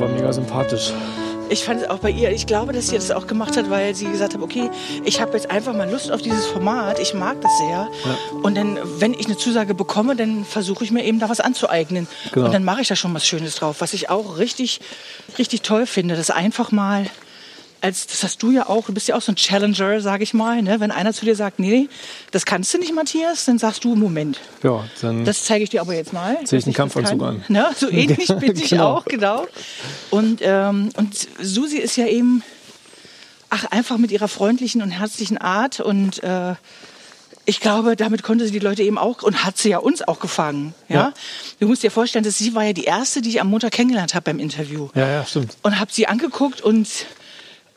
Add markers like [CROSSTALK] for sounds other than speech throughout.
war mega sympathisch. Ich fand es auch bei ihr, ich glaube, dass sie das auch gemacht hat, weil sie gesagt hat, okay, ich habe jetzt einfach mal Lust auf dieses Format, ich mag das sehr. Ja. Und dann, wenn ich eine Zusage bekomme, dann versuche ich mir eben da was anzueignen. Genau. Und dann mache ich da schon was Schönes drauf, was ich auch richtig, richtig toll finde, das einfach mal als, das hast du ja auch, du bist ja auch so ein Challenger, sag ich mal. Ne? Wenn einer zu dir sagt, nee, das kannst du nicht, Matthias, dann sagst du, Moment. Ja, dann. Das zeige ich dir aber jetzt mal. Zieh ich einen Kampfanzug an. Ne? So [LAUGHS] ähnlich bin ich genau. auch, genau. Und, ähm, und Susi ist ja eben, ach, einfach mit ihrer freundlichen und herzlichen Art und, äh, ich glaube, damit konnte sie die Leute eben auch und hat sie ja uns auch gefangen. Ja? ja. Du musst dir vorstellen, dass sie war ja die erste, die ich am Montag kennengelernt habe beim Interview. Ja, ja, stimmt. Und habe sie angeguckt und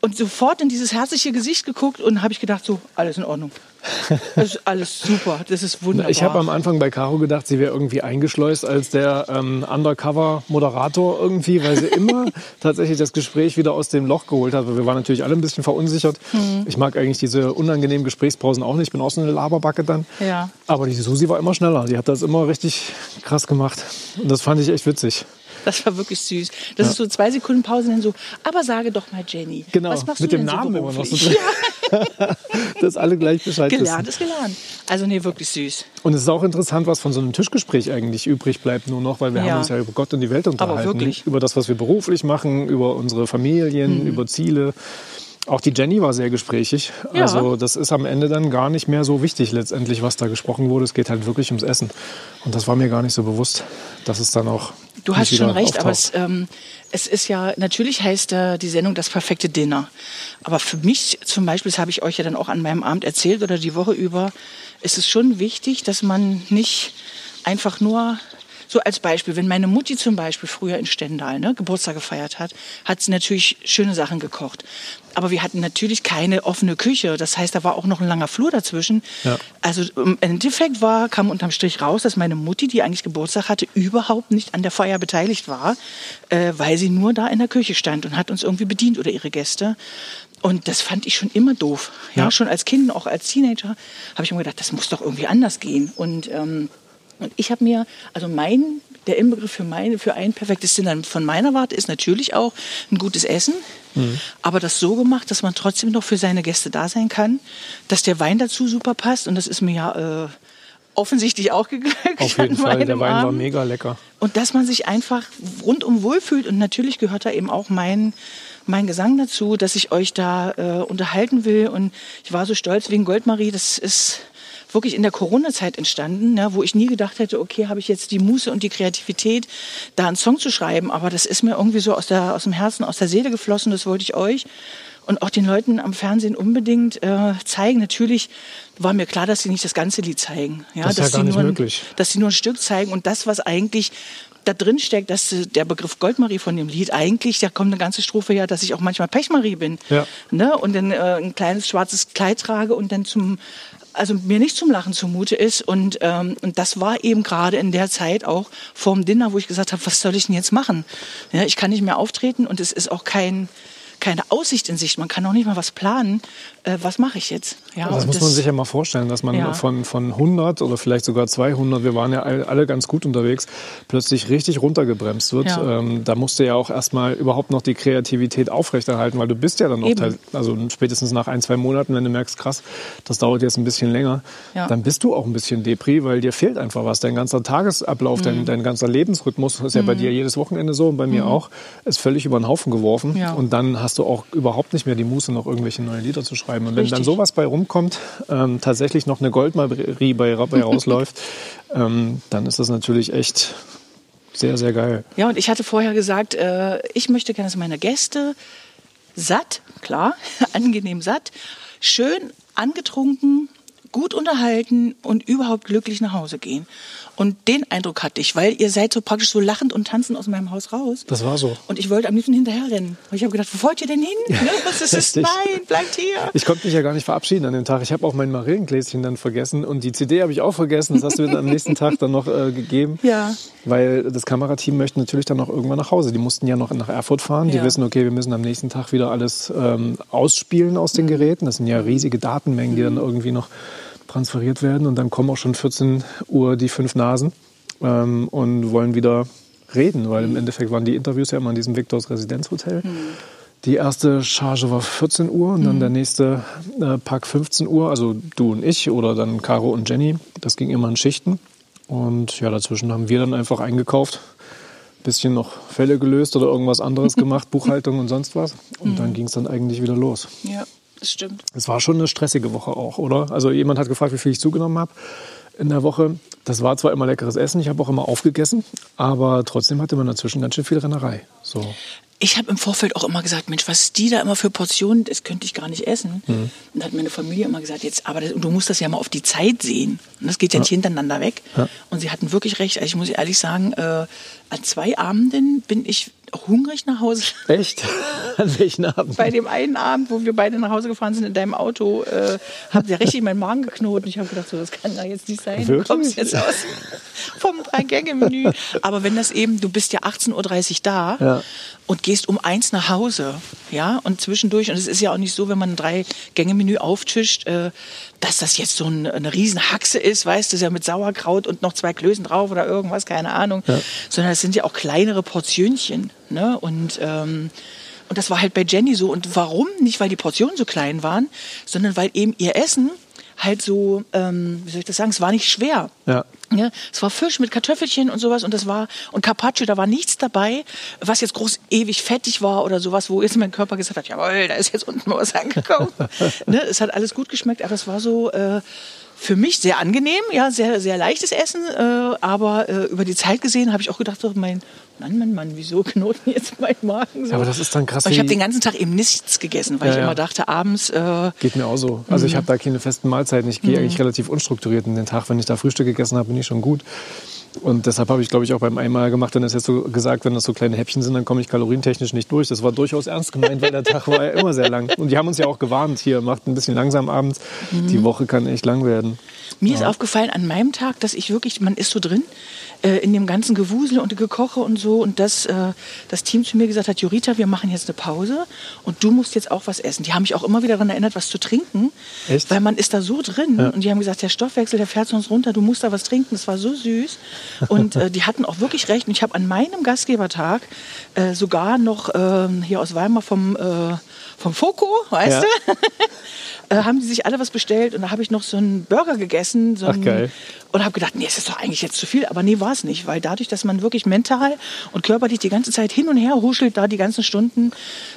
und sofort in dieses herzliche Gesicht geguckt und habe ich gedacht, so, alles in Ordnung. [LAUGHS] Das ist alles super, das ist wunderbar. Ich habe am Anfang bei Caro gedacht, sie wäre irgendwie eingeschleust als der ähm, Undercover-Moderator irgendwie, weil sie immer [LAUGHS] tatsächlich das Gespräch wieder aus dem Loch geholt hat. Wir waren natürlich alle ein bisschen verunsichert. Mhm. Ich mag eigentlich diese unangenehmen Gesprächspausen auch nicht. Ich bin auch so eine Laberbacke dann. Ja. Aber die Susi war immer schneller. Die hat das immer richtig krass gemacht. Und das fand ich echt witzig. Das war wirklich süß. Das ja. ist so zwei Sekunden Pause, dann so, aber sage doch mal Jenny. Genau, was machst mit du dem Namen so immer noch so drin. Ja. [LAUGHS] Dass alle gleich Bescheid gelernt wissen. ist gelernt. Also nee, wirklich süß. Und es ist auch interessant, was von so einem Tischgespräch eigentlich übrig bleibt nur noch, weil wir ja. haben uns ja über Gott und die Welt unterhalten. Aber wirklich. Über das, was wir beruflich machen, über unsere Familien, mhm. über Ziele. Auch die Jenny war sehr gesprächig. Ja. Also das ist am Ende dann gar nicht mehr so wichtig letztendlich, was da gesprochen wurde. Es geht halt wirklich ums Essen. Und das war mir gar nicht so bewusst, dass es dann auch. Du hast schon recht, auftaucht. aber es, ähm, es ist ja, natürlich heißt äh, die Sendung das perfekte Dinner. Aber für mich zum Beispiel, das habe ich euch ja dann auch an meinem Abend erzählt oder die Woche über, ist es schon wichtig, dass man nicht einfach nur so als Beispiel, wenn meine Mutti zum Beispiel früher in Stendal ne, Geburtstag gefeiert hat, hat sie natürlich schöne Sachen gekocht. Aber wir hatten natürlich keine offene Küche. Das heißt, da war auch noch ein langer Flur dazwischen. Ja. Also im Endeffekt war, kam unterm Strich raus, dass meine Mutti, die eigentlich Geburtstag hatte, überhaupt nicht an der Feier beteiligt war, äh, weil sie nur da in der Küche stand und hat uns irgendwie bedient oder ihre Gäste. Und das fand ich schon immer doof. Ja, ja. schon als Kind, auch als Teenager, habe ich mir gedacht, das muss doch irgendwie anders gehen. Und ähm, und ich habe mir, also mein, der Inbegriff für, meine, für ein perfektes Dinner von meiner Warte ist natürlich auch ein gutes Essen, mhm. aber das so gemacht, dass man trotzdem noch für seine Gäste da sein kann, dass der Wein dazu super passt und das ist mir ja äh, offensichtlich auch geglückt. Auf [LAUGHS] jeden Fall, der Wein Abend. war mega lecker. Und dass man sich einfach rundum wohlfühlt und natürlich gehört da eben auch mein mein Gesang dazu, dass ich euch da äh, unterhalten will und ich war so stolz wegen Goldmarie, das ist wirklich in der Corona-Zeit entstanden, ne, wo ich nie gedacht hätte, okay, habe ich jetzt die Muße und die Kreativität, da einen Song zu schreiben. Aber das ist mir irgendwie so aus, der, aus dem Herzen, aus der Seele geflossen. Das wollte ich euch und auch den Leuten am Fernsehen unbedingt äh, zeigen. Natürlich war mir klar, dass sie nicht das ganze Lied zeigen. Ja, das ist dass ja gar nicht möglich. Ein, dass sie nur ein Stück zeigen und das, was eigentlich da drin steckt, dass der Begriff Goldmarie von dem Lied eigentlich, da kommt eine ganze Strophe ja, dass ich auch manchmal Pechmarie bin. Ja. Ne? Und dann äh, ein kleines schwarzes Kleid trage und dann zum also mir nicht zum Lachen zumute ist. Und, ähm, und das war eben gerade in der Zeit auch vorm Dinner, wo ich gesagt habe, was soll ich denn jetzt machen? Ja, ich kann nicht mehr auftreten und es ist auch kein, keine Aussicht in Sicht. Man kann auch nicht mal was planen. Äh, was mache ich jetzt? Ja, das muss das, man sich ja mal vorstellen, dass man ja. von, von 100 oder vielleicht sogar 200, wir waren ja alle ganz gut unterwegs, plötzlich richtig runtergebremst wird. Ja. Ähm, da musst du ja auch erstmal überhaupt noch die Kreativität aufrechterhalten, weil du bist ja dann noch, teil, also spätestens nach ein, zwei Monaten, wenn du merkst, krass, das dauert jetzt ein bisschen länger, ja. dann bist du auch ein bisschen Depri, weil dir fehlt einfach was. Dein ganzer Tagesablauf, mhm. dein, dein ganzer Lebensrhythmus, ist ja mhm. bei dir jedes Wochenende so und bei mir mhm. auch, ist völlig über den Haufen geworfen. Und dann hast du auch überhaupt nicht mehr die Muße, noch irgendwelche neuen Lieder zu schreiben. Und wenn Richtig. dann sowas bei rumkommt, ähm, tatsächlich noch eine Goldmarie bei, bei rausläuft, [LAUGHS] ähm, dann ist das natürlich echt sehr, sehr geil. Ja, und ich hatte vorher gesagt, äh, ich möchte gerne, dass meine Gäste satt, klar, [LAUGHS] angenehm satt, schön angetrunken, gut unterhalten und überhaupt glücklich nach Hause gehen. Und den Eindruck hatte ich, weil ihr seid so praktisch so lachend und tanzend aus meinem Haus raus. Das war so. Und ich wollte am liebsten hinterher rennen. Und ich habe gedacht, wo wollt ihr denn hin? Ja, ne? Was ist das? Nein, bleibt hier. Ich konnte mich ja gar nicht verabschieden an dem Tag. Ich habe auch mein Marillengläschen dann vergessen und die CD habe ich auch vergessen. Das hast du mir dann am nächsten Tag dann noch äh, gegeben. Ja. Weil das Kamerateam möchte natürlich dann noch irgendwann nach Hause. Die mussten ja noch nach Erfurt fahren. Die ja. wissen, okay, wir müssen am nächsten Tag wieder alles ähm, ausspielen aus den Geräten. Das sind ja riesige Datenmengen, die dann irgendwie noch transferiert werden und dann kommen auch schon 14 Uhr die fünf Nasen ähm, und wollen wieder reden, weil im Endeffekt waren die Interviews ja immer in diesem Victors Residenzhotel. Mhm. Die erste Charge war 14 Uhr und dann mhm. der nächste äh, Pack 15 Uhr, also du und ich oder dann Caro und Jenny. Das ging immer in Schichten. Und ja, dazwischen haben wir dann einfach eingekauft, bisschen noch Fälle gelöst oder irgendwas anderes [LAUGHS] gemacht, Buchhaltung und sonst was. Und mhm. dann ging es dann eigentlich wieder los. Ja, das stimmt. Es war schon eine stressige Woche auch, oder? Also jemand hat gefragt, wie viel ich zugenommen habe in der Woche. Das war zwar immer leckeres Essen, ich habe auch immer aufgegessen, aber trotzdem hatte man dazwischen ganz schön viel Rennerei. So ich habe im Vorfeld auch immer gesagt, Mensch, was die da immer für Portionen, das könnte ich gar nicht essen. Mhm. Und da hat meine Familie immer gesagt, jetzt, aber das, du musst das ja mal auf die Zeit sehen. Und das geht ja, ja. nicht hintereinander weg. Ja. Und sie hatten wirklich recht. Also ich muss ehrlich sagen, äh, an zwei Abenden bin ich hungrig nach Hause. Echt? [LAUGHS] An welchen Abend? Bei dem einen Abend, wo wir beide nach Hause gefahren sind in deinem Auto, äh, hat der richtig meinen Magen geknotet. Ich habe gedacht, so, das kann da jetzt nicht sein. Wirklich? Du kommst jetzt aus [LAUGHS] vom Drei-Gänge-Menü. Aber wenn das eben, du bist ja 18.30 Uhr da ja. und gehst um eins nach Hause, ja, und zwischendurch, und es ist ja auch nicht so, wenn man ein Drei-Gänge-Menü auftischt, äh, dass das jetzt so ein, eine Riesenhaxe ist, weißt du, ist ja mit Sauerkraut und noch zwei Klößen drauf oder irgendwas, keine Ahnung. Ja. Sondern es sind ja auch kleinere Portionchen. Ne? Und, ähm, und das war halt bei Jenny so. Und warum? Nicht, weil die Portionen so klein waren, sondern weil eben ihr Essen halt so, ähm, wie soll ich das sagen, es war nicht schwer. Ja. ja. Es war Fisch mit Kartoffelchen und sowas und das war, und Carpaccio, da war nichts dabei, was jetzt groß ewig fettig war oder sowas, wo jetzt mein Körper gesagt hat, jawohl, da ist jetzt unten mal was angekommen. [LAUGHS] ne? Es hat alles gut geschmeckt, aber es war so, äh, für mich sehr angenehm, ja, sehr, sehr leichtes Essen, äh, aber äh, über die Zeit gesehen habe ich auch gedacht, so, mein Mann, Mann, Mann, wieso knoten jetzt mein Magen so? Ja, aber das ist dann krass. ich habe den ganzen Tag eben nichts gegessen, weil ja, ich immer dachte, abends. Äh, Geht mir auch so. Also ich mhm. habe da keine festen Mahlzeiten. Ich gehe mhm. eigentlich relativ unstrukturiert in den Tag. Wenn ich da Frühstück gegessen habe, bin ich schon gut. Und deshalb habe ich, glaube ich, auch beim einmal gemacht, dann ist jetzt so gesagt, wenn das so kleine Häppchen sind, dann komme ich kalorientechnisch nicht durch. Das war durchaus ernst gemeint, weil der [LAUGHS] Tag war ja immer sehr lang. Und die haben uns ja auch gewarnt, hier, macht ein bisschen langsam abends. Mhm. Die Woche kann echt lang werden. Mir ja. ist aufgefallen an meinem Tag, dass ich wirklich, man ist so drin, äh, in dem ganzen Gewusel und Gekoche und so und dass äh, das Team zu mir gesagt hat, Jurita, wir machen jetzt eine Pause und du musst jetzt auch was essen. Die haben mich auch immer wieder daran erinnert, was zu trinken, Echt? weil man ist da so drin ja. und die haben gesagt, der Stoffwechsel, der fährt sonst runter, du musst da was trinken. Das war so süß und äh, die hatten auch wirklich recht und ich habe an meinem Gastgebertag äh, sogar noch ähm, hier aus Weimar vom äh, vom Foco, weißt ja. du? [LAUGHS] äh, haben die sich alle was bestellt und da habe ich noch so einen Burger gegessen. So einen, Ach, geil. Und habe gedacht, nee, es ist doch eigentlich jetzt zu viel. Aber nee, war es nicht, weil dadurch, dass man wirklich mental und körperlich die ganze Zeit hin und her huschelt, da die ganzen Stunden,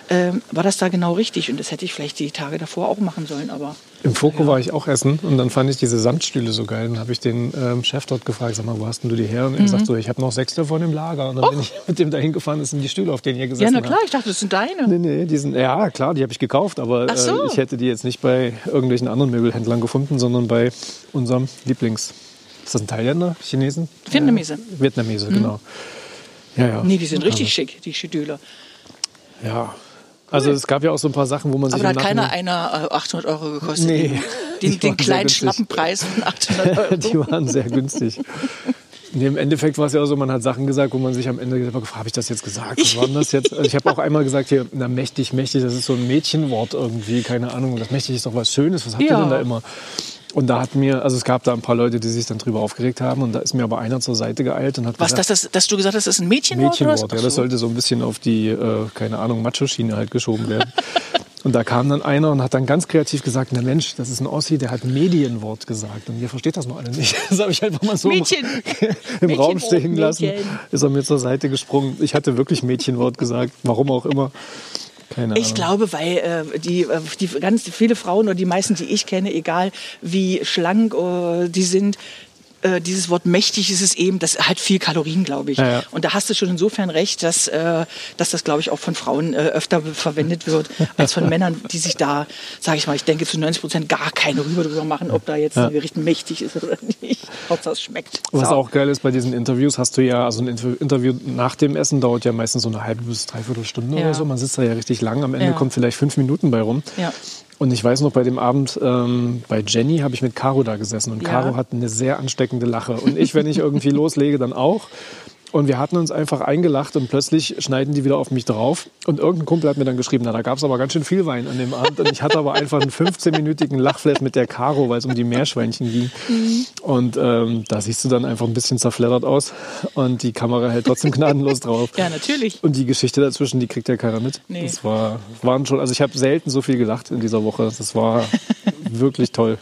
äh, war das da genau richtig. Und das hätte ich vielleicht die Tage davor auch machen sollen, aber... Im Foko ja. war ich auch essen und dann fand ich diese Samtstühle so geil. Dann habe ich den ähm, Chef dort gefragt, sag mal, wo hast denn du die her? Und er mhm. sagt so, ich habe noch sechs davon im Lager. Und dann oh. bin ich mit dem dahin gefahren, das sind die Stühle, auf denen ihr gesessen habt. Ja, na klar, ich dachte, das sind deine. Nee, nee, die sind, ja klar, die habe ich gekauft, aber so. äh, ich hätte die jetzt nicht bei irgendwelchen anderen Möbelhändlern gefunden, sondern bei unserem Lieblings... Ist das ein Thailänder, Chinesen? Vietnamese. Ja, Vietnamese, mhm. genau. Ja, ja. Nee, die sind richtig also. schick, die Schedüle. Ja, also es gab ja auch so ein paar Sachen, wo man sich. Aber da hat keiner einer 800 äh, Euro gekostet. Nee, [LAUGHS] den, den kleinen Schlappenpreis von 800 Euro. [LAUGHS] die waren sehr günstig. Nee, Im Endeffekt war es ja auch so, man hat Sachen gesagt, wo man sich am Ende gefragt habe ich das jetzt gesagt? Was war denn das jetzt? Also ich habe auch einmal gesagt, hier, na mächtig, mächtig, das ist so ein Mädchenwort irgendwie, keine Ahnung. Das mächtig ist doch was Schönes, was habt ja. ihr denn da immer? Und da hat mir, also es gab da ein paar Leute, die sich dann drüber aufgeregt haben und da ist mir aber einer zur Seite geeilt und hat Was, gesagt, dass, das, dass du gesagt hast, das ist ein Mädchenwort? Mädchenwort, ja, das sollte so ein bisschen auf die, äh, keine Ahnung, Macho-Schiene halt geschoben werden. [LAUGHS] Und da kam dann einer und hat dann ganz kreativ gesagt, na Mensch, das ist ein Ossi, der hat Medienwort gesagt. Und ihr versteht das noch alle nicht. [LAUGHS] Das habe ich einfach mal so Mädchen. im, [LAUGHS] im Raum stehen lassen. Ist er mir zur Seite gesprungen. Ich hatte wirklich Mädchenwort gesagt, warum auch immer. Keine ich glaube, weil äh, die, äh, die ganz viele Frauen oder die meisten, die ich kenne, egal wie schlank äh, die sind, äh, dieses Wort mächtig ist es eben, das hat viel Kalorien, glaube ich. Ja, ja. Und da hast du schon insofern recht, dass, äh, dass das, glaube ich, auch von Frauen äh, öfter verwendet wird, als von [LAUGHS] Männern, die sich da, sage ich mal, ich denke zu 90 Prozent gar keine Rüber drüber machen, ob da jetzt ein Gericht mächtig ist oder nicht. Hauptsache es schmeckt. Was so. auch geil ist bei diesen Interviews, hast du ja, also ein Interview nach dem Essen dauert ja meistens so eine halbe bis dreiviertel Stunde oder so. Man sitzt da ja richtig lang, am Ende kommt vielleicht fünf Minuten bei rum. Ja. Und ich weiß noch, bei dem Abend ähm, bei Jenny habe ich mit Caro da gesessen und ja. Caro hat eine sehr ansteckende Lache. Und ich, wenn ich irgendwie [LAUGHS] loslege, dann auch. Und wir hatten uns einfach eingelacht und plötzlich schneiden die wieder auf mich drauf. Und irgendein Kumpel hat mir dann geschrieben, na, da gab es aber ganz schön viel Wein an dem Abend. Und ich hatte aber einfach einen 15-minütigen Lachflash mit der Caro, weil es um die Meerschweinchen ging. Mhm. Und ähm, da siehst du dann einfach ein bisschen zerfleddert aus. Und die Kamera hält trotzdem gnadenlos drauf. Ja, natürlich. Und die Geschichte dazwischen, die kriegt ja keiner mit. Nee. Das war, waren schon, also ich habe selten so viel gelacht in dieser Woche. Das war wirklich toll.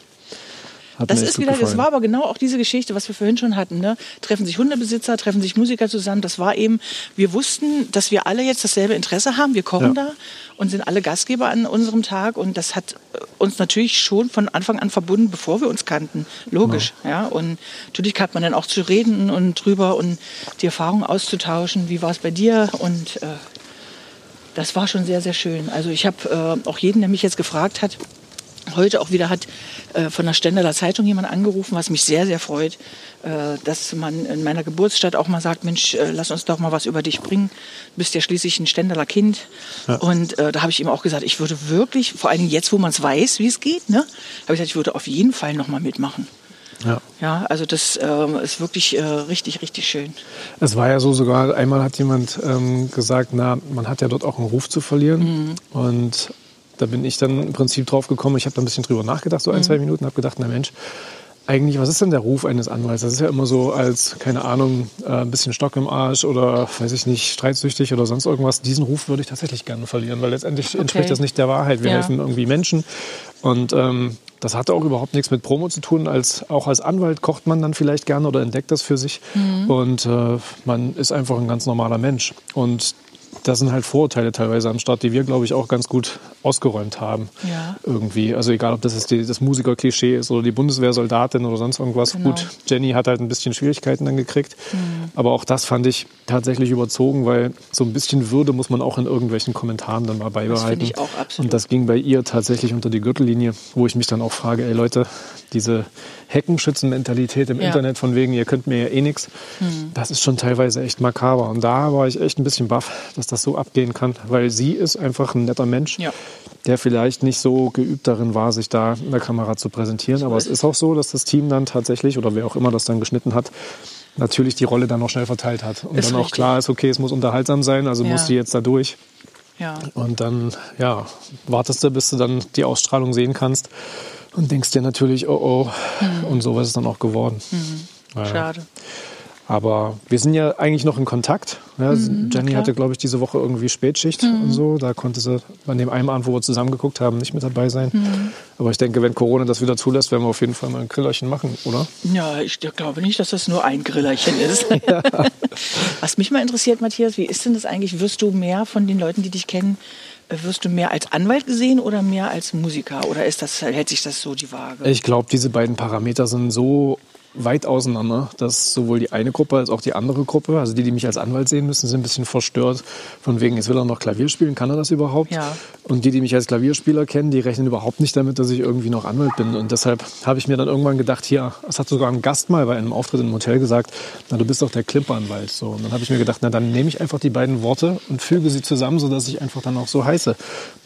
Hat das ist wieder, gefallen. das war aber genau auch diese Geschichte, was wir vorhin schon hatten. Ne? Treffen sich Hundebesitzer, treffen sich Musiker zusammen. Das war eben, wir wussten, dass wir alle jetzt dasselbe Interesse haben. Wir kochen ja. da und sind alle Gastgeber an unserem Tag. Und das hat äh, uns natürlich schon von Anfang an verbunden, bevor wir uns kannten. Logisch. Ja. ja? Und natürlich hat man dann auch zu reden und drüber und die Erfahrungen auszutauschen. Wie war es bei dir? Und äh, das war schon sehr, sehr schön. Also ich habe äh, auch jeden, der mich jetzt gefragt hat, heute auch wieder hat äh, von der Stendeler Zeitung jemand angerufen, was mich sehr, sehr freut, äh, dass man in meiner Geburtsstadt auch mal sagt, Mensch, äh, lass uns doch mal was über dich bringen. Du bist ja schließlich ein Stendeler Kind. Ja. Und äh, da habe ich ihm auch gesagt, ich würde wirklich, vor allem jetzt, wo man es weiß, wie es geht, ne, habe ich gesagt, ich würde auf jeden Fall noch mal mitmachen. Ja. ja, also das äh, ist wirklich äh, richtig, richtig schön. Es war ja so sogar, einmal hat jemand ähm, gesagt, na, man hat ja dort auch einen Ruf zu verlieren. Mhm. Und da bin ich dann im Prinzip drauf gekommen. Ich habe da ein bisschen drüber nachgedacht, so ein, mhm. zwei Minuten, habe gedacht, na Mensch, eigentlich, was ist denn der Ruf eines Anwalts? Das ist ja immer so als, keine Ahnung, äh, ein bisschen Stock im Arsch oder, weiß ich nicht, streitsüchtig oder sonst irgendwas. Diesen Ruf würde ich tatsächlich gerne verlieren, weil letztendlich okay. entspricht das nicht der Wahrheit. Wir ja. helfen irgendwie Menschen und ähm, das hatte auch überhaupt nichts mit Promo zu tun. Als, auch als Anwalt kocht man dann vielleicht gerne oder entdeckt das für sich. Mhm. Und äh, man ist einfach ein ganz normaler Mensch. Und da sind halt Vorurteile teilweise am Start, die wir, glaube ich, auch ganz gut ausgeräumt haben. Ja. Irgendwie. Also egal, ob das die, das Musikerklischee ist oder die Bundeswehrsoldatin oder sonst irgendwas. Genau. Gut, Jenny hat halt ein bisschen Schwierigkeiten dann gekriegt. Mhm. Aber auch das fand ich tatsächlich überzogen, weil so ein bisschen Würde muss man auch in irgendwelchen Kommentaren dann mal beibehalten. Das ich auch absolut. Und das ging bei ihr tatsächlich unter die Gürtellinie, wo ich mich dann auch frage, ey Leute, diese Heckenschützenmentalität im ja. Internet von wegen, ihr könnt mir ja eh nichts, mhm. das ist schon teilweise echt makaber. Und da war ich echt ein bisschen baff, dass das so abgehen kann, weil sie ist einfach ein netter Mensch, ja. der vielleicht nicht so geübt darin war, sich da in der Kamera zu präsentieren. Aber es ist auch so, dass das Team dann tatsächlich, oder wer auch immer das dann geschnitten hat, natürlich die Rolle dann noch schnell verteilt hat. Und ist dann richtig. auch klar ist, okay, es muss unterhaltsam sein, also ja. muss die jetzt da durch. Ja. Und dann, ja, wartest du, bis du dann die Ausstrahlung sehen kannst und denkst dir natürlich, oh oh. Mhm. Und so ist es dann auch geworden. Mhm. Schade. Aber wir sind ja eigentlich noch in Kontakt. Ja, mhm, Jenny klar. hatte, glaube ich, diese Woche irgendwie Spätschicht mhm. und so. Da konnte sie an dem einen Abend, wo wir zusammen geguckt haben, nicht mit dabei sein. Mhm. Aber ich denke, wenn Corona das wieder zulässt, werden wir auf jeden Fall mal ein Grillerchen machen, oder? Ja, ich glaube nicht, dass das nur ein Grillerchen ist. [LAUGHS] [LAUGHS] Was mich mal interessiert, Matthias, wie ist denn das eigentlich? Wirst du mehr von den Leuten, die dich kennen, wirst du mehr als Anwalt gesehen oder mehr als Musiker? Oder ist das, hält sich das so die Waage? Ich glaube, diese beiden Parameter sind so weit auseinander, dass sowohl die eine Gruppe als auch die andere Gruppe, also die, die mich als Anwalt sehen müssen, sind ein bisschen verstört. Von wegen, jetzt will er noch Klavier spielen, kann er das überhaupt? Ja. Und die, die mich als Klavierspieler kennen, die rechnen überhaupt nicht damit, dass ich irgendwie noch Anwalt bin. Und deshalb habe ich mir dann irgendwann gedacht, hier, es hat sogar ein Gast mal bei einem Auftritt im Hotel gesagt, na, du bist doch der Klimperanwalt. So, und dann habe ich mir gedacht, na, dann nehme ich einfach die beiden Worte und füge sie zusammen, sodass ich einfach dann auch so heiße.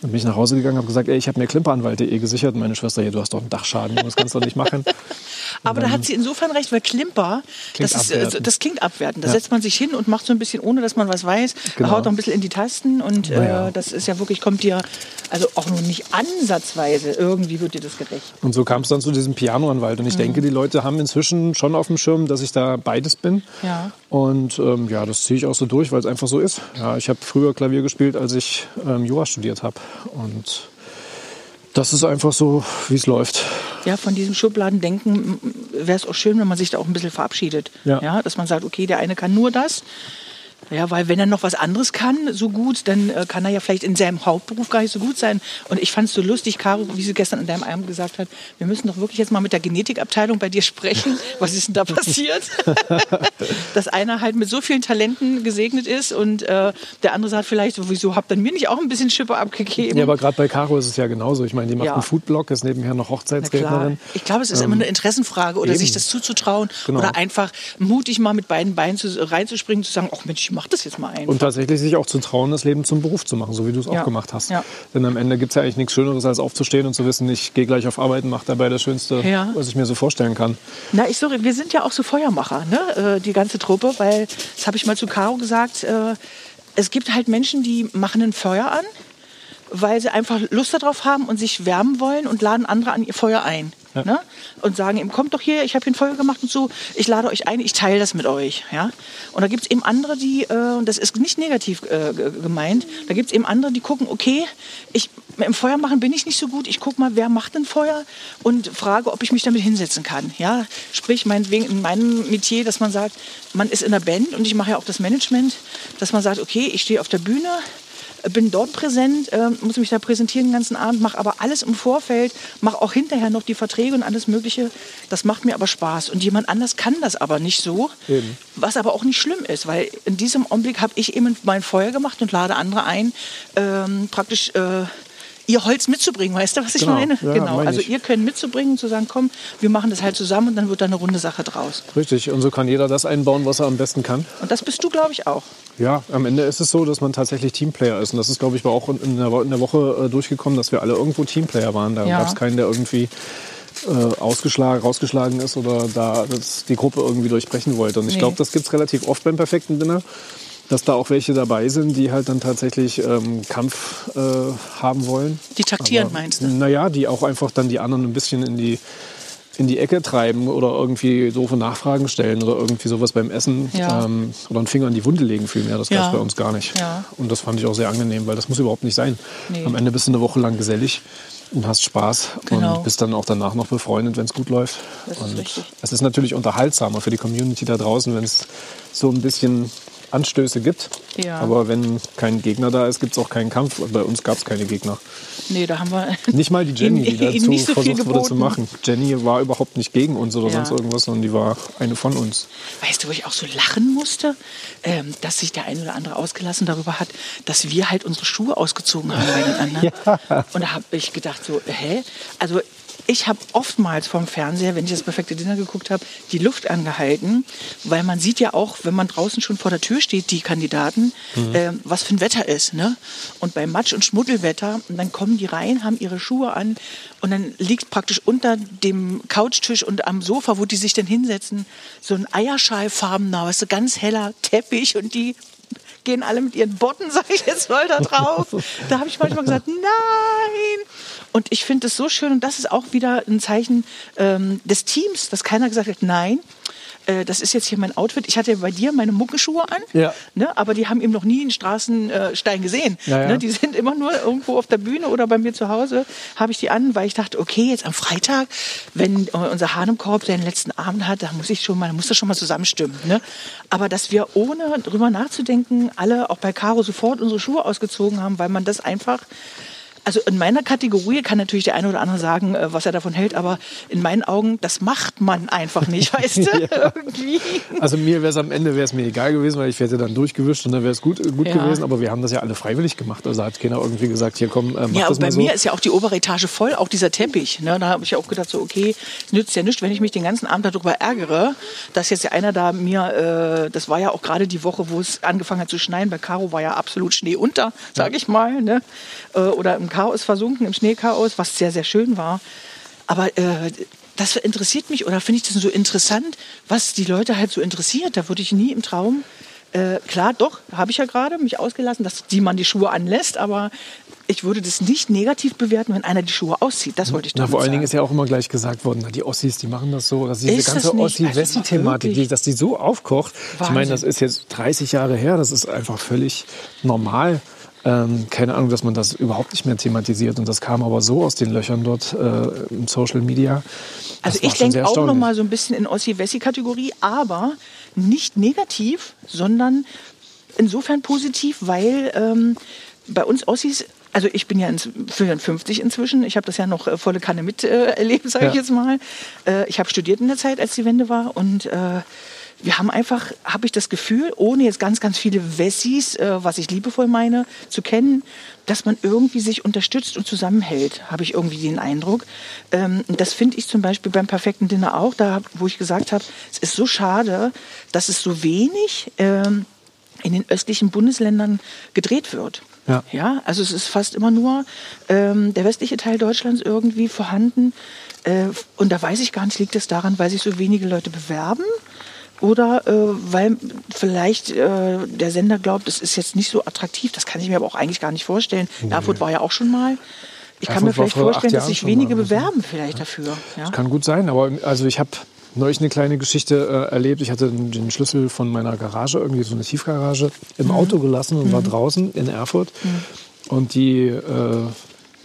Dann bin ich nach Hause gegangen und habe gesagt, ey, ich habe mir Klimperanwalt.de gesichert. Meine Schwester, hier, du hast doch einen Dachschaden, das kannst du doch nicht machen. [LAUGHS] Aber da hat sie insofern recht, weil Klimper, das, ist, äh, das klingt abwertend. Da ja. setzt man sich hin und macht so ein bisschen, ohne dass man was weiß, genau. haut noch ein bisschen in die Tasten und ja. äh, das ist ja wirklich, kommt dir also auch nur nicht ansatzweise, irgendwie wird dir das gerecht. Und so kam es dann zu diesem Pianoanwalt. Und ich mhm. denke, die Leute haben inzwischen schon auf dem Schirm, dass ich da beides bin. Ja. Und ähm, ja, das ziehe ich auch so durch, weil es einfach so ist. Ja, ich habe früher Klavier gespielt, als ich ähm, Jura studiert habe. Und das ist einfach so, wie es läuft. Ja, von diesem Schubladendenken wäre es auch schön, wenn man sich da auch ein bisschen verabschiedet. Ja. ja. Dass man sagt, okay, der eine kann nur das, ja, weil wenn er noch was anderes kann, so gut, dann äh, kann er ja vielleicht in seinem Hauptberuf gar nicht so gut sein. Und ich fand es so lustig, Caro, wie sie gestern in deinem Abend gesagt hat, wir müssen doch wirklich jetzt mal mit der Genetikabteilung bei dir sprechen. [LAUGHS] Was ist denn da passiert? [LAUGHS] Dass einer halt mit so vielen Talenten gesegnet ist und äh, der andere sagt vielleicht, wieso habt ihr mir nicht auch ein bisschen Schippe abgegeben? Ja, aber gerade bei Caro ist es ja genauso. Ich meine, die macht ja. einen Foodblog, ist nebenher noch Hochzeitsrednerin. Ich glaube, es ist ähm, immer eine Interessenfrage oder eben. sich das zuzutrauen genau. oder einfach mutig mal mit beiden Beinen zu, reinzuspringen, zu sagen, ach Mensch, ich mach das jetzt mal einfach. Und tatsächlich sich auch zu trauen, das Leben zum Beruf zu machen, so wie du es ja. auch gemacht hast. Ja. Denn am Ende gibt es ja eigentlich nichts Schöneres, als aufzustehen und zu wissen, ich gehe gleich auf Arbeit und mache dabei das Schönste, ja. was ich mir so vorstellen kann. Na, ich sorry, wir sind ja auch so Feuermacher, ne? Äh, die ganze Truppe, weil, das habe ich mal zu Caro gesagt, äh, es gibt halt Menschen, die machen ein Feuer an, weil sie einfach Lust darauf haben und sich wärmen wollen und laden andere an ihr Feuer ein. Ja. Ne? Und sagen ihm, kommt doch hier, ich habe hier ein Feuer gemacht und so, ich lade euch ein, ich teile das mit euch. Ja? Und da gibt es eben andere, die, äh, und das ist nicht negativ äh, gemeint, da gibt es eben andere, die gucken, okay, ich, im Feuer machen bin ich nicht so gut, ich gucke mal, wer macht ein Feuer und frage, ob ich mich damit hinsetzen kann. Ja? Sprich, meinetwegen in meinem Metier, dass man sagt, man ist in der Band und ich mache ja auch das Management, dass man sagt, okay, ich stehe auf der Bühne, bin dort präsent, äh, muss mich da präsentieren den ganzen Abend, mache aber alles im Vorfeld, mache auch hinterher noch die Verträge und alles Mögliche. Das macht mir aber Spaß. Und jemand anders kann das aber nicht so, eben. was aber auch nicht schlimm ist, weil in diesem Augenblick habe ich eben mein Feuer gemacht und lade andere ein, ähm, praktisch äh, ihr Holz mitzubringen, weißt du, was ich genau. meine? Ja, genau. Mein also ihr könnt mitzubringen, zu sagen, komm, wir machen das halt zusammen und dann wird da eine runde Sache draus. Richtig. Und so kann jeder das einbauen, was er am besten kann. Und das bist du, glaube ich, auch. Ja, am Ende ist es so, dass man tatsächlich Teamplayer ist. Und das ist, glaube ich, auch in der, in der Woche äh, durchgekommen, dass wir alle irgendwo Teamplayer waren. Da ja. gab es keinen, der irgendwie äh, ausgeschlagen, rausgeschlagen ist oder da die Gruppe irgendwie durchbrechen wollte. Und ich nee. glaube, das gibt es relativ oft beim perfekten Dinner dass da auch welche dabei sind, die halt dann tatsächlich ähm, Kampf äh, haben wollen. Die taktieren, Aber, meinst du? Naja, die auch einfach dann die anderen ein bisschen in die, in die Ecke treiben oder irgendwie doofe Nachfragen stellen oder irgendwie sowas beim Essen ja. ähm, oder einen Finger in die Wunde legen vielmehr. Das ja. gab es bei uns gar nicht. Ja. Und das fand ich auch sehr angenehm, weil das muss überhaupt nicht sein. Nee. Am Ende bist du eine Woche lang gesellig und hast Spaß genau. und bist dann auch danach noch befreundet, wenn es gut läuft. Das und ist richtig. es ist natürlich unterhaltsamer für die Community da draußen, wenn es so ein bisschen Anstöße gibt. Ja. Aber wenn kein Gegner da ist, gibt es auch keinen Kampf. Bei uns gab es keine Gegner. Nee, da haben wir. [LAUGHS] Nicht mal die [LAUGHS] Jenny, die dazu so versucht wurde zu machen. Jenny war überhaupt nicht gegen uns oder ja. sonst irgendwas, sondern die war eine von uns. Weißt du, wo ich auch so lachen musste, ähm, dass sich der eine oder andere ausgelassen darüber hat, dass wir halt unsere Schuhe ausgezogen haben bei den anderen. [LAUGHS] Ja. Und da habe ich gedacht, so, hä? Also ich habe oftmals vom Fernseher, wenn ich das perfekte Dinner geguckt habe, die Luft angehalten, weil man sieht ja auch, wenn man draußen schon vor der Tür steht, die Kandidaten, mhm. äh, was für ein Wetter ist. Ne? Und bei Matsch- und Schmuddelwetter, und dann kommen die rein, haben ihre Schuhe an und dann liegt praktisch unter dem Couchtisch und am Sofa, wo die sich dann hinsetzen, so ein Eierschallfarbener, weißt du, ganz heller Teppich und die gehen alle mit ihren Botten, [LAUGHS] sag ich jetzt mal, da drauf. da habe ich manchmal gesagt, nein. Und ich finde es so schön und das ist auch wieder ein Zeichen ähm, des Teams, dass keiner gesagt hat, nein, äh, das ist jetzt hier mein Outfit. Ich hatte bei dir meine Muckenschuhe an, ja. ne, aber die haben eben noch nie einen Straßenstein gesehen. Ja, ja. Ne, die sind immer nur irgendwo auf der Bühne oder bei mir zu Hause habe ich die an, weil ich dachte, okay, jetzt am Freitag, wenn unser Hahn im Korb seinen letzten Abend hat, da muss ich schon mal, muss das schon mal zusammenstimmen. Ne? Aber dass wir ohne drüber nachzudenken alle auch bei Caro sofort unsere Schuhe ausgezogen haben, weil man das einfach also in meiner Kategorie kann natürlich der eine oder andere sagen, äh, was er davon hält, aber in meinen Augen, das macht man einfach nicht, [LAUGHS] weißt du? ja. Irgendwie. Also mir wäre es am Ende wäre es mir egal gewesen, weil ich hätte dann durchgewischt und dann wäre es gut, gut ja. gewesen. Aber wir haben das ja alle freiwillig gemacht. Also hat keiner irgendwie gesagt, hier komm, äh, mach ja, das mal so. bei mir ist ja auch die obere Etage voll, auch dieser Teppich. Ne? Da habe ich ja auch gedacht, so okay, es nützt ja nichts, wenn ich mich den ganzen Abend darüber ärgere, dass jetzt ja einer da mir, äh, das war ja auch gerade die Woche, wo es angefangen hat zu schneien. Bei Caro war ja absolut Schnee unter, sage ich mal. Ne? Äh, oder im Chaos versunken, im Schneechaos, was sehr, sehr schön war. Aber äh, das interessiert mich oder finde ich das so interessant, was die Leute halt so interessiert. Da würde ich nie im Traum äh, klar, doch, habe ich ja gerade mich ausgelassen, dass die man die Schuhe anlässt, aber ich würde das nicht negativ bewerten, wenn einer die Schuhe auszieht. Das wollte ich doch Na, Vor allen Dingen ist ja auch immer gleich gesagt worden, die Ossis, die machen das so. Dass diese ist ganze Ossi-Wessi-Thematik, also dass die so aufkocht. Wahnsinn. Ich meine, das ist jetzt 30 Jahre her, das ist einfach völlig normal. Ähm, keine Ahnung, dass man das überhaupt nicht mehr thematisiert. Und das kam aber so aus den Löchern dort äh, im Social Media. Also ich denke auch noch mal so ein bisschen in Ossi-Wessi-Kategorie, aber nicht negativ, sondern insofern positiv, weil ähm, bei uns Ossis also ich bin ja in 54 inzwischen. Ich habe das ja noch äh, volle Kanne miterlebt, äh, sage ja. ich jetzt mal. Äh, ich habe studiert in der Zeit, als die Wende war und äh, wir haben einfach, habe ich das Gefühl, ohne jetzt ganz, ganz viele Wessis, äh, was ich liebevoll meine, zu kennen, dass man irgendwie sich unterstützt und zusammenhält, habe ich irgendwie den Eindruck. Ähm, das finde ich zum Beispiel beim perfekten Dinner auch, da wo ich gesagt habe, es ist so schade, dass es so wenig ähm, in den östlichen Bundesländern gedreht wird. Ja. ja, also es ist fast immer nur ähm, der westliche Teil Deutschlands irgendwie vorhanden. Äh, und da weiß ich gar nicht, liegt es daran, weil sich so wenige Leute bewerben? Oder äh, weil vielleicht äh, der Sender glaubt, es ist jetzt nicht so attraktiv. Das kann ich mir aber auch eigentlich gar nicht vorstellen. Nee. Erfurt war ja auch schon mal. Ich Erfurt kann mir vielleicht vorstellen, dass sich wenige bewerben vielleicht ja. dafür. Ja? Das kann gut sein, aber also ich habe neulich eine kleine Geschichte äh, erlebt. Ich hatte den Schlüssel von meiner Garage, irgendwie so eine Tiefgarage, im mhm. Auto gelassen und mhm. war draußen in Erfurt. Mhm. Und die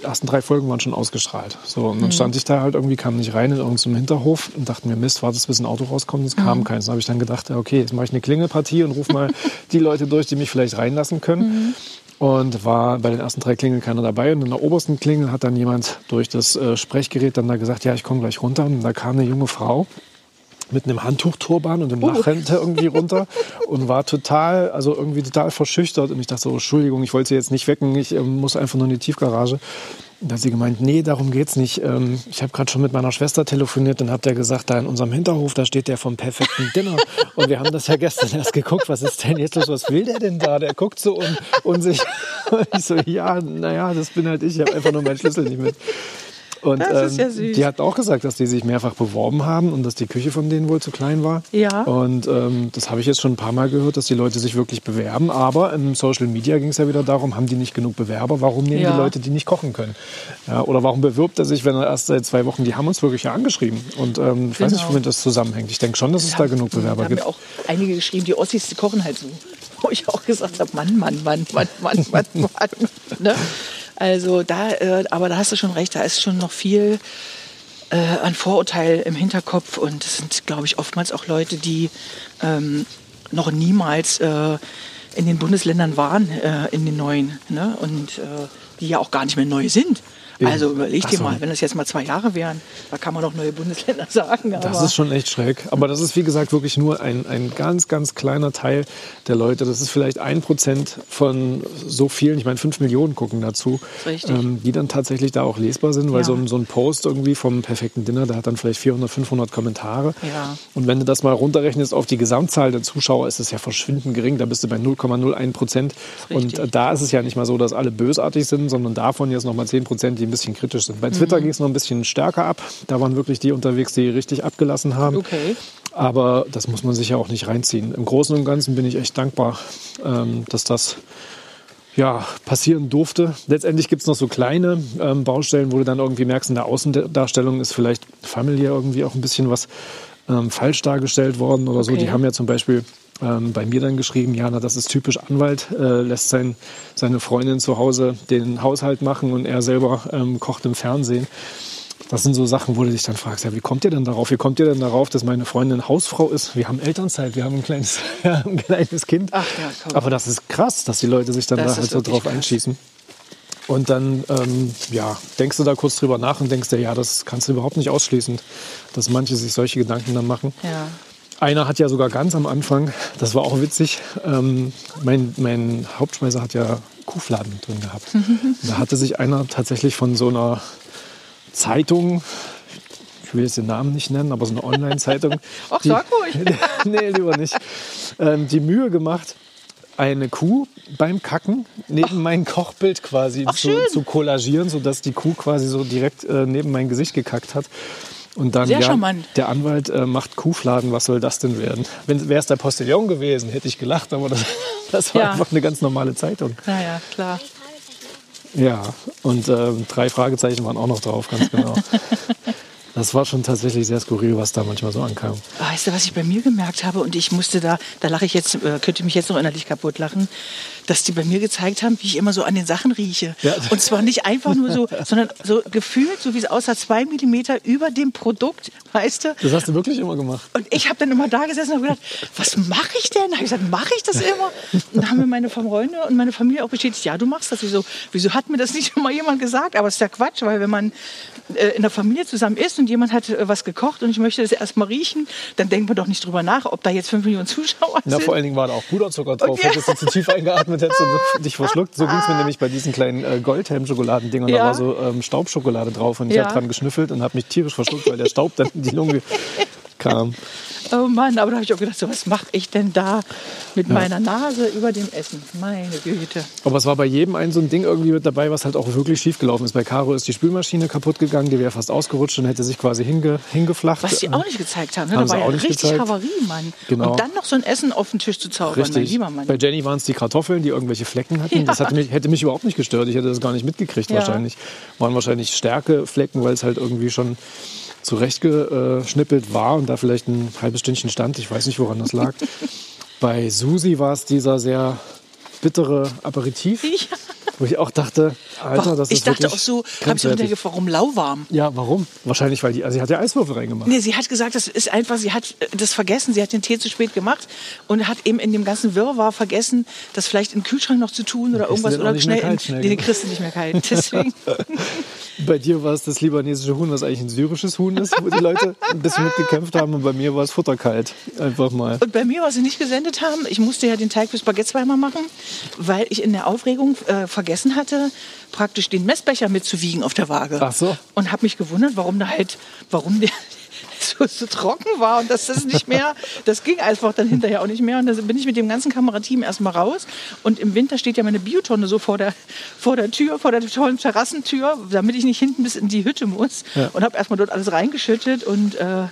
ersten drei Folgen waren schon ausgestrahlt. So, und dann mhm. stand ich da halt irgendwie, kam nicht rein in irgendeinem Hinterhof und dachte mir, Mist, warte, bis ein Auto rauskommt. Es kam mhm. keins. Dann habe ich dann gedacht, okay, jetzt mache ich eine Klingelpartie und rufe mal [LAUGHS] die Leute durch, die mich vielleicht reinlassen können. Mhm. Und war bei den ersten drei Klingeln keiner dabei. Und in der obersten Klingel hat dann jemand durch das äh, Sprechgerät dann da gesagt, ja, ich komme gleich runter. Und da kam eine junge Frau mit einem Handtuchturban und einem oh. Nachrente irgendwie runter und war total, also irgendwie total verschüchtert. Und ich dachte so, Entschuldigung, ich wollte sie jetzt nicht wecken, ich äh, muss einfach nur in die Tiefgarage. Und da hat sie gemeint, nee, darum geht's nicht. Ähm, ich habe gerade schon mit meiner Schwester telefoniert und hat der gesagt, da in unserem Hinterhof, da steht der vom perfekten Dinner. Und wir haben das ja gestern erst geguckt, was ist denn jetzt los, was will der denn da? Der guckt so un unsicher. [LAUGHS] Und ich so, ja, naja, das bin halt ich, ich habe einfach nur meinen Schlüssel nicht mit. Und ähm, ja die hat auch gesagt, dass die sich mehrfach beworben haben und dass die Küche von denen wohl zu klein war. Ja. Und ähm, das habe ich jetzt schon ein paar Mal gehört, dass die Leute sich wirklich bewerben. Aber im Social Media ging es ja wieder darum, haben die nicht genug Bewerber? Warum nehmen ja. die Leute, die nicht kochen können? Ja, oder warum bewirbt er sich, wenn er erst seit zwei Wochen, die haben uns wirklich ja angeschrieben. Und ähm, ich genau. weiß nicht, genau. womit das zusammenhängt. Ich denke schon, dass es ja, da genug Bewerber da gibt. Da haben ja auch einige geschrieben, die Ossis die kochen halt so. [LAUGHS] Wo ich auch gesagt habe, Mann, Mann, Mann, Mann, Mann, Mann, Mann. [LAUGHS] ne? Also da, äh, aber da hast du schon recht, da ist schon noch viel äh, an Vorurteil im Hinterkopf und es sind, glaube ich, oftmals auch Leute, die ähm, noch niemals äh, in den Bundesländern waren, äh, in den neuen, ne? und äh, die ja auch gar nicht mehr neu sind. Also überleg dir so. mal, wenn das jetzt mal zwei Jahre wären, da kann man noch neue Bundesländer [LAUGHS] sagen. das ist schon echt schräg. Aber das ist, wie gesagt, wirklich nur ein, ein ganz, ganz kleiner Teil der Leute. Das ist vielleicht ein Prozent von so vielen, ich meine, fünf Millionen gucken dazu, ähm, die dann tatsächlich da auch lesbar sind, weil ja. so, ein, so ein Post irgendwie vom perfekten Dinner, der hat dann vielleicht 400, 500 Kommentare. Ja. Und wenn du das mal runterrechnest auf die Gesamtzahl der Zuschauer, ist es ja verschwindend gering. Da bist du bei 0,01 Prozent. Und äh, da ist es ja nicht mal so, dass alle bösartig sind, sondern davon jetzt nochmal 10 Prozent, die ein bisschen kritisch sind. Bei Twitter mhm. ging es noch ein bisschen stärker ab. Da waren wirklich die unterwegs, die richtig abgelassen haben. Okay. Aber das muss man sich ja auch nicht reinziehen. Im Großen und Ganzen bin ich echt dankbar, ähm, dass das ja, passieren durfte. Letztendlich gibt es noch so kleine ähm, Baustellen, wo du dann irgendwie merkst, in der Außendarstellung ist vielleicht familiär irgendwie auch ein bisschen was ähm, falsch dargestellt worden oder okay. so. Die haben ja zum Beispiel ähm, bei mir dann geschrieben, Jana, das ist typisch Anwalt, äh, lässt sein, seine Freundin zu Hause den Haushalt machen und er selber ähm, kocht im Fernsehen. Das sind so Sachen, wo du dich dann fragst, ja, wie kommt ihr denn darauf? Wie kommt ihr denn darauf, dass meine Freundin Hausfrau ist? Wir haben Elternzeit, wir haben ein kleines, [LAUGHS] ein kleines Kind. Ach ja, komm. Aber das ist krass, dass die Leute sich dann das da halt so drauf krass. einschießen. Und dann, ähm, ja, denkst du da kurz drüber nach und denkst dir, ja, das kannst du überhaupt nicht ausschließen, dass manche sich solche Gedanken dann machen. Ja. Einer hat ja sogar ganz am Anfang, das war auch witzig, ähm, mein, mein Hauptschmeißer hat ja Kuhfladen drin gehabt. [LAUGHS] da hatte sich einer tatsächlich von so einer Zeitung, ich will jetzt den Namen nicht nennen, aber so eine Online-Zeitung. [LAUGHS] Ach, sag ruhig. [LAUGHS] nee, lieber nicht. Ähm, die Mühe gemacht, eine Kuh beim Kacken neben mein Kochbild quasi Ach, zu, zu kollagieren, sodass die Kuh quasi so direkt äh, neben mein Gesicht gekackt hat. Und dann, Sehr ja, charmant. der Anwalt äh, macht Kuhfladen, was soll das denn werden? Wäre es der Postillon gewesen, hätte ich gelacht, aber das, [LAUGHS] das war ja. einfach eine ganz normale Zeitung. Naja, klar. Ja, und äh, drei Fragezeichen waren auch noch drauf, ganz genau. [LAUGHS] Das war schon tatsächlich sehr skurril, was da manchmal so ankam. Weißt du, was ich bei mir gemerkt habe? Und ich musste da, da lache ich jetzt, äh, könnte mich jetzt noch innerlich kaputt lachen, dass die bei mir gezeigt haben, wie ich immer so an den Sachen rieche. Ja. Und zwar nicht einfach nur so, [LAUGHS] sondern so gefühlt, so wie es aussah, zwei Millimeter über dem Produkt, weißt du? Das hast du wirklich immer gemacht. Und ich habe dann immer da gesessen und gedacht, was mache ich denn? Da habe ich gesagt, mache ich das immer? Und da haben mir meine Freunde und meine Familie auch bestätigt, ja, du machst das. Wieso, wieso hat mir das nicht [LAUGHS] schon mal jemand gesagt? Aber es ist ja Quatsch, weil wenn man äh, in der Familie zusammen ist und jemand hat äh, was gekocht und ich möchte das erst mal riechen, dann denkt man doch nicht drüber nach, ob da jetzt fünf Millionen Zuschauer sind. Na, vor allen Dingen war da auch Puderzucker drauf. Ja. Hättest du zu tief [LAUGHS] eingeatmet, hättest du [LAUGHS] dich verschluckt. So ging es mir nämlich bei diesen kleinen äh, Goldhelm-Schokoladendingern. Ja. Da war so ähm, Staubschokolade drauf und ich ja. habe dran geschnüffelt und habe mich tierisch verschluckt, weil der Staub dann in die Lunge kam. Oh Mann, aber da habe ich auch gedacht, so, was mache ich denn da mit ja. meiner Nase über dem Essen? Meine Güte. Aber es war bei jedem ein so ein Ding irgendwie mit dabei, was halt auch wirklich schief gelaufen ist. Bei Caro ist die Spülmaschine kaputt gegangen, die wäre fast ausgerutscht und hätte sich quasi hinge, hingeflacht. Was sie auch nicht gezeigt haben. Ne? haben da war ja richtig gezeigt. Havarie, Mann. Genau. Und dann noch so ein Essen auf den Tisch zu zaubern, richtig. mein lieber Mann. Bei Jenny waren es die Kartoffeln, die irgendwelche Flecken hatten. Ja. Das mich, hätte mich überhaupt nicht gestört. Ich hätte das gar nicht mitgekriegt ja. wahrscheinlich. Waren wahrscheinlich Stärkeflecken, weil es halt irgendwie schon zurechtgeschnippelt war und da vielleicht ein halbes Stündchen stand. Ich weiß nicht, woran das lag. [LAUGHS] Bei Susi war es dieser sehr bittere Aperitif. Ja. Wo ich auch dachte, Alter, das ich ist Ich dachte auch so, habe ich mir gedacht, warum lauwarm? Ja, warum? Wahrscheinlich, weil die, also sie hat ja Eiswürfel reingemacht. Nee, sie hat gesagt, das ist einfach, sie hat das vergessen, sie hat den Tee zu spät gemacht und hat eben in dem ganzen Wirrwarr vergessen, das vielleicht im Kühlschrank noch zu tun oder irgendwas oder schnell, kalt, schnell. Nee, den kriegst du nicht mehr kalt. [LAUGHS] Deswegen. bei dir war es das libanesische Huhn, was eigentlich ein syrisches Huhn ist, wo die Leute ein bisschen mitgekämpft haben und bei mir war es futterkalt. Einfach mal. Und bei mir, was sie nicht gesendet haben, ich musste ja den Teig für Spaghetti zweimal machen, weil ich in der Aufregung äh, vergessen hatte, praktisch den Messbecher mitzuwiegen auf der Waage. Ach so. Und habe mich gewundert, warum da halt, warum der [LAUGHS] so, so, trocken war und dass das nicht mehr, das ging einfach dann hinterher auch nicht mehr. Und da bin ich mit dem ganzen Kamerateam erstmal raus. Und im Winter steht ja meine Biotonne so vor der, vor der Tür, vor der tollen Terrassentür, damit ich nicht hinten bis in die Hütte muss. Ja. Und habe erstmal dort alles reingeschüttet und äh,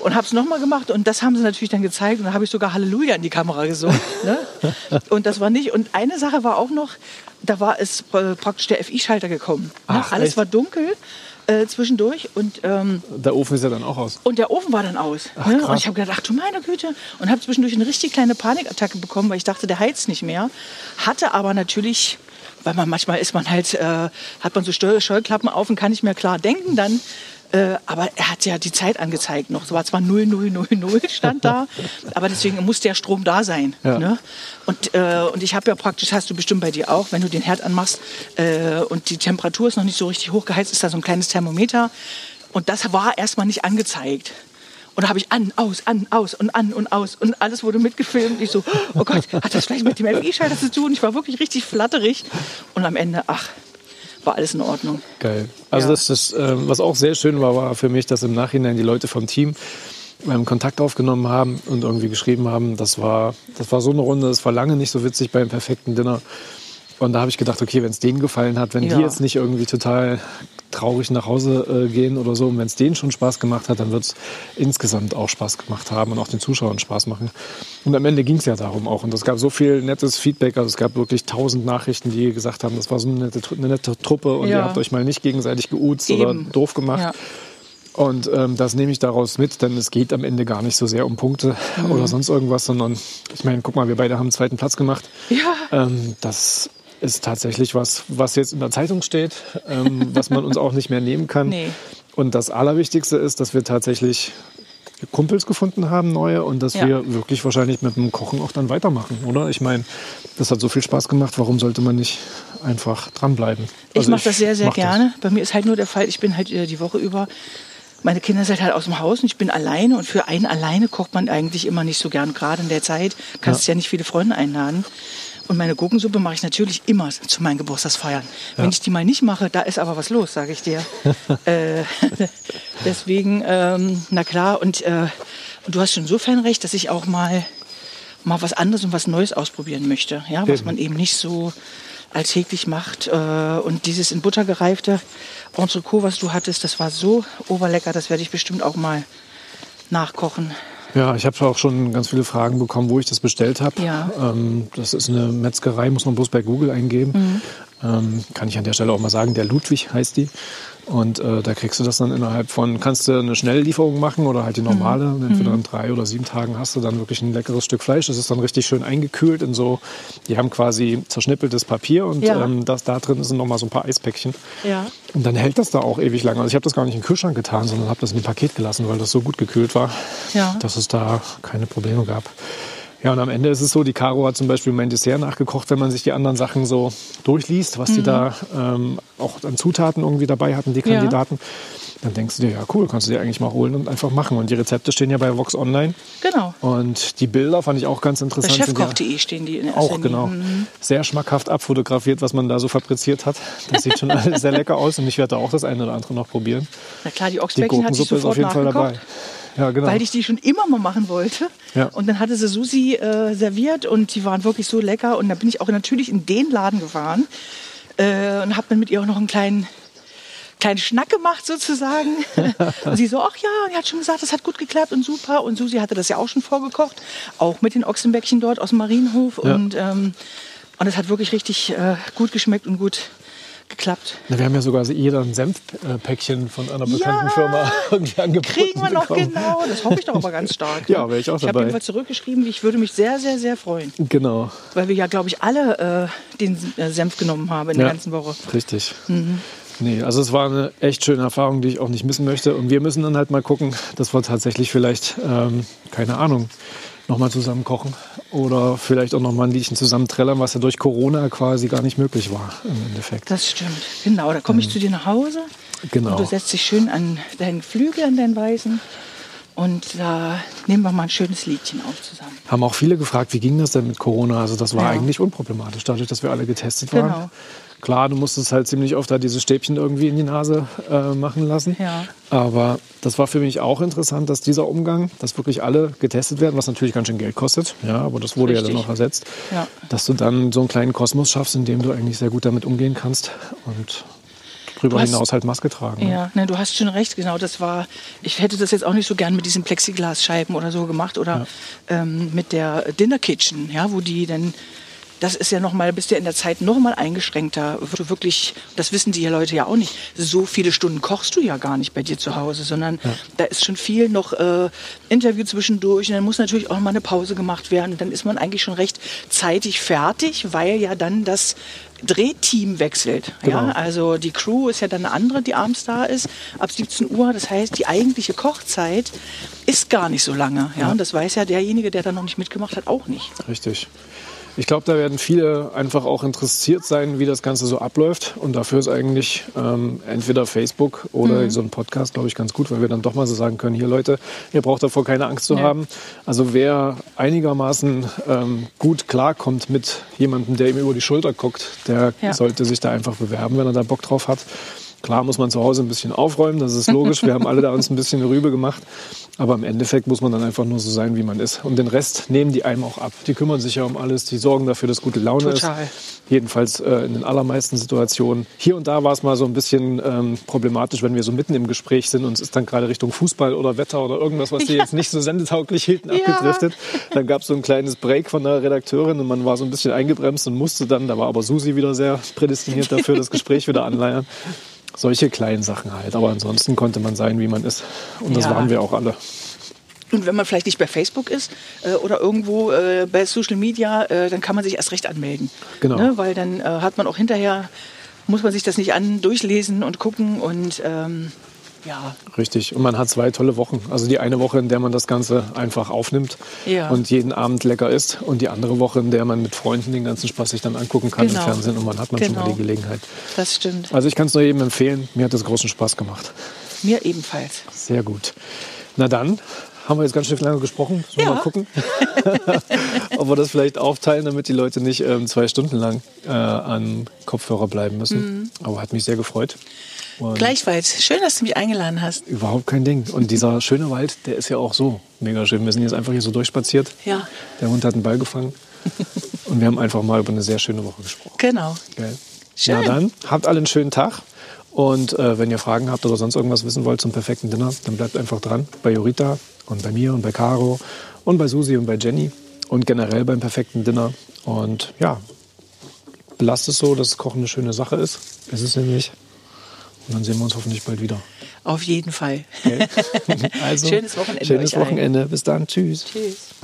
und habe es nochmal gemacht und das haben sie natürlich dann gezeigt und da habe ich sogar Halleluja in die Kamera gesungen. Ne? und das war nicht. Und eine Sache war auch noch, da war es praktisch der FI-Schalter gekommen. Ne? Ach, Alles echt? war dunkel. Äh, zwischendurch und ähm, der Ofen ist ja dann auch aus. Und der Ofen war dann aus. Ach, ne? Und ich habe gedacht, ach du meine Güte. Und habe zwischendurch eine richtig kleine Panikattacke bekommen, weil ich dachte, der heizt nicht mehr. Hatte aber natürlich weil man manchmal ist man halt, äh, hat man so Scheuklappen auf und kann nicht mehr klar denken. Dann äh, aber er hat ja die Zeit angezeigt noch. Es war zwar 0000 stand da, aber deswegen muss der Strom da sein. Ja. Ne? Und, äh, und ich habe ja praktisch, hast du bestimmt bei dir auch, wenn du den Herd anmachst äh, und die Temperatur ist noch nicht so richtig hochgeheizt, ist da so ein kleines Thermometer. Und das war erstmal nicht angezeigt. Und da habe ich an, aus, an, aus und an und aus und alles wurde mitgefilmt. Ich so, oh Gott, hat das vielleicht mit dem FI-Schalter zu tun? Ich war wirklich richtig flatterig. Und am Ende, ach, war alles in Ordnung. Geil. Also ja. das, das äh, was auch sehr schön war, war für mich, dass im Nachhinein die Leute vom Team beim Kontakt aufgenommen haben und irgendwie geschrieben haben, das war, das war so eine Runde, das war lange nicht so witzig beim perfekten Dinner. Und da habe ich gedacht, okay, wenn es denen gefallen hat, wenn ja. die jetzt nicht irgendwie total traurig nach Hause äh, gehen oder so, und wenn es denen schon Spaß gemacht hat, dann wird es insgesamt auch Spaß gemacht haben und auch den Zuschauern Spaß machen. Und am Ende ging es ja darum auch. Und es gab so viel nettes Feedback. Also es gab wirklich tausend Nachrichten, die gesagt haben, das war so eine nette, eine nette Truppe und ja. ihr habt euch mal nicht gegenseitig geuzt Eben. oder doof gemacht. Ja. Und ähm, das nehme ich daraus mit, denn es geht am Ende gar nicht so sehr um Punkte mhm. oder sonst irgendwas, sondern ich meine, guck mal, wir beide haben einen zweiten Platz gemacht. Ja. Ähm, das ist tatsächlich was, was jetzt in der Zeitung steht, ähm, [LAUGHS] was man uns auch nicht mehr nehmen kann. Nee. Und das Allerwichtigste ist, dass wir tatsächlich Kumpels gefunden haben, neue, und dass ja. wir wirklich wahrscheinlich mit dem Kochen auch dann weitermachen, oder? Ich meine, das hat so viel Spaß gemacht, warum sollte man nicht einfach dranbleiben? Also ich mache das sehr, sehr gerne. Das. Bei mir ist halt nur der Fall, ich bin halt äh, die Woche über meine Kinder sind halt aus dem Haus und ich bin alleine und für einen alleine kocht man eigentlich immer nicht so gern. Gerade in der Zeit kannst du ja. ja nicht viele Freunde einladen. Und meine Gurkensuppe mache ich natürlich immer zu meinen Geburtstagsfeiern. Ja. Wenn ich die mal nicht mache, da ist aber was los, sage ich dir. [LAUGHS] äh, [LAUGHS] deswegen, ähm, na klar, und, äh, du hast schon insofern recht, dass ich auch mal, mal was anderes und was Neues ausprobieren möchte. Ja, was man eben nicht so alltäglich macht. Äh, und dieses in Butter gereifte Entrecot, was du hattest, das war so oberlecker, das werde ich bestimmt auch mal nachkochen. Ja, ich habe auch schon ganz viele Fragen bekommen, wo ich das bestellt habe. Ja. Ähm, das ist eine Metzgerei, muss man bloß bei Google eingeben. Mhm. Ähm, kann ich an der Stelle auch mal sagen, der Ludwig heißt die. Und äh, da kriegst du das dann innerhalb von, kannst du eine Schnelllieferung machen oder halt die normale. Mhm. Entweder in drei oder sieben Tagen hast du dann wirklich ein leckeres Stück Fleisch. Das ist dann richtig schön eingekühlt in so, die haben quasi zerschnippeltes Papier und ja. ähm, das, da drin sind nochmal so ein paar Eispäckchen. Ja. Und dann hält das da auch ewig lang. Also ich habe das gar nicht in den Kühlschrank getan, sondern habe das in ein Paket gelassen, weil das so gut gekühlt war, ja. dass es da keine Probleme gab. Ja, und am Ende ist es so, die Caro hat zum Beispiel mein Dessert nachgekocht, wenn man sich die anderen Sachen so durchliest, was mhm. die da ähm, auch an Zutaten irgendwie dabei hatten, die Kandidaten. Ja. Dann denkst du dir, ja cool, kannst du dir eigentlich mal holen und einfach machen. Und die Rezepte stehen ja bei Vox Online. Genau. Und die Bilder fand ich auch ganz interessant. Bei chefkoch.de stehen die in der Auch, genau. Mhm. Sehr schmackhaft abfotografiert, was man da so fabriziert hat. Das sieht schon sehr lecker aus und ich werde da auch das eine oder andere noch probieren. Na klar, die Ochsbäckchen hat sich sofort ist auf jeden Fall dabei. Ja, genau. weil ich die schon immer mal machen wollte. Ja. Und dann hatte sie Susi äh, serviert und die waren wirklich so lecker. Und da bin ich auch natürlich in den Laden gefahren äh, und habe dann mit ihr auch noch einen kleinen kleinen Schnack gemacht sozusagen. [LAUGHS] und sie so, ach ja, und er hat schon gesagt, das hat gut geklappt und super. Und Susi hatte das ja auch schon vorgekocht, auch mit den Ochsenbäckchen dort aus dem Marienhof. Ja. Und, ähm, und es hat wirklich richtig äh, gut geschmeckt und gut geklappt. Na, wir haben ja sogar jeder ein Senfpäckchen von einer bekannten ja, Firma [LAUGHS] irgendwie angeboten Kriegen wir noch bekommen. genau, das hoffe ich doch aber ganz stark. ja, [LAUGHS] wäre ich auch ich dabei. Ich habe jedenfalls zurückgeschrieben, ich würde mich sehr, sehr, sehr freuen. Genau. Weil wir ja, glaube ich, alle äh, den äh, Senf genommen haben in ja, der ganzen Woche. Richtig. Mhm. Nee, also es war eine echt schöne Erfahrung, die ich auch nicht missen möchte. Und wir müssen dann halt mal gucken, dass wir tatsächlich vielleicht, ähm, keine Ahnung, nochmal zusammen kochen oder vielleicht auch nochmal ein Liedchen zusammen trällern, was ja durch Corona quasi gar nicht möglich war im Endeffekt. Das stimmt, genau. Da komme ich ähm, zu dir nach Hause genau. und du setzt dich schön an deinen Flügel, an deinen Weißen und da nehmen wir mal ein schönes Liedchen auf zusammen. Haben auch viele gefragt, wie ging das denn mit Corona? Also das war ja. eigentlich unproblematisch, dadurch, dass wir alle getestet waren. Genau. Klar, du musstest halt ziemlich oft da diese Stäbchen irgendwie in die Nase äh, machen lassen. Ja. Aber das war für mich auch interessant, dass dieser Umgang, dass wirklich alle getestet werden, was natürlich ganz schön Geld kostet, ja, aber das wurde Richtig. ja dann auch ersetzt, ja. dass du dann so einen kleinen Kosmos schaffst, in dem du eigentlich sehr gut damit umgehen kannst und darüber hast, hinaus halt Maske tragen. Ne? Ja, ne, du hast schon recht, genau. Das war, ich hätte das jetzt auch nicht so gern mit diesen Plexiglasscheiben oder so gemacht oder ja. ähm, mit der Dinner Kitchen, ja, wo die dann das ist ja noch mal, bist ja in der Zeit noch mal eingeschränkter. Du wirklich, das wissen die Leute ja auch nicht. So viele Stunden kochst du ja gar nicht bei dir zu Hause, sondern ja. da ist schon viel noch äh, Interview zwischendurch. Und dann muss natürlich auch mal eine Pause gemacht werden. Und dann ist man eigentlich schon recht zeitig fertig, weil ja dann das Drehteam wechselt. Genau. Ja? Also die Crew ist ja dann eine andere, die abends da ist, ab 17 Uhr. Das heißt, die eigentliche Kochzeit ist gar nicht so lange. Ja? ja. Und das weiß ja derjenige, der da noch nicht mitgemacht hat, auch nicht. Richtig. Ich glaube, da werden viele einfach auch interessiert sein, wie das Ganze so abläuft. Und dafür ist eigentlich ähm, entweder Facebook oder mhm. so ein Podcast, glaube ich, ganz gut, weil wir dann doch mal so sagen können, hier Leute, ihr braucht davor keine Angst zu ja. haben. Also wer einigermaßen ähm, gut klarkommt mit jemandem, der ihm über die Schulter guckt, der ja. sollte sich da einfach bewerben, wenn er da Bock drauf hat. Klar muss man zu Hause ein bisschen aufräumen, das ist logisch. Wir haben alle da uns ein bisschen Rübe gemacht. Aber im Endeffekt muss man dann einfach nur so sein, wie man ist. Und den Rest nehmen die einem auch ab. Die kümmern sich ja um alles, die sorgen dafür, dass gute Laune Total. ist. Jedenfalls äh, in den allermeisten Situationen. Hier und da war es mal so ein bisschen ähm, problematisch, wenn wir so mitten im Gespräch sind und es ist dann gerade Richtung Fußball oder Wetter oder irgendwas, was die ja. jetzt nicht so sendetauglich hielten, ja. abgedriftet. Dann gab es so ein kleines Break von der Redakteurin und man war so ein bisschen eingebremst und musste dann, da war aber Susi wieder sehr prädestiniert dafür, das Gespräch wieder anleiern solche kleinen Sachen halt. Aber ansonsten konnte man sein, wie man ist. Und das ja. waren wir auch alle. Und wenn man vielleicht nicht bei Facebook ist äh, oder irgendwo äh, bei Social Media, äh, dann kann man sich erst recht anmelden. Genau. Ne? Weil dann äh, hat man auch hinterher, muss man sich das nicht an durchlesen und gucken und ähm, ja. Richtig. Und man hat zwei tolle Wochen. Also die eine Woche, in der man das Ganze einfach aufnimmt ja. und jeden Abend lecker isst. Und die andere Woche, in der man mit Freunden den ganzen Spaß sich dann angucken kann genau. im Fernsehen. Und man hat man genau. schon mal die genau. Gelegenheit. Das stimmt. Also ich kann es nur jedem empfehlen. Mir hat das großen Spaß gemacht. Mir ebenfalls. Sehr gut. Na dann, haben wir jetzt ganz schön lange gesprochen. Ja. mal gucken, [LAUGHS] ob wir das vielleicht aufteilen, damit die Leute nicht ähm, zwei Stunden lang äh, an Kopfhörer bleiben müssen. Mhm. Aber hat mich sehr gefreut. Und Gleichfalls. Schön, dass du mich eingeladen hast. Überhaupt kein Ding. Und dieser schöne Wald, der ist ja auch so mega schön. Wir sind jetzt einfach hier so durchspaziert. Ja. Der Hund hat einen Ball gefangen. [LAUGHS] Und wir haben einfach mal über eine sehr schöne Woche gesprochen. Genau. Geil. Schön. Na dann, habt alle einen schönen Tag. Und äh, wenn ihr Fragen habt oder sonst irgendwas wissen wollt zum perfekten Dinner, dann bleibt einfach dran. Bei Jorita und bei mir und bei Caro und bei Susi und bei Jenny. Und generell beim perfekten Dinner. Und ja, lasst es so, dass Kochen eine schöne Sache ist. Es ist nämlich. Und dann sehen wir uns hoffentlich bald wieder. Auf jeden Fall. Okay. [LAUGHS] Also, schönes Wochenende. Schönes Wochenende. Bis dann. Tschüss. Tschüss.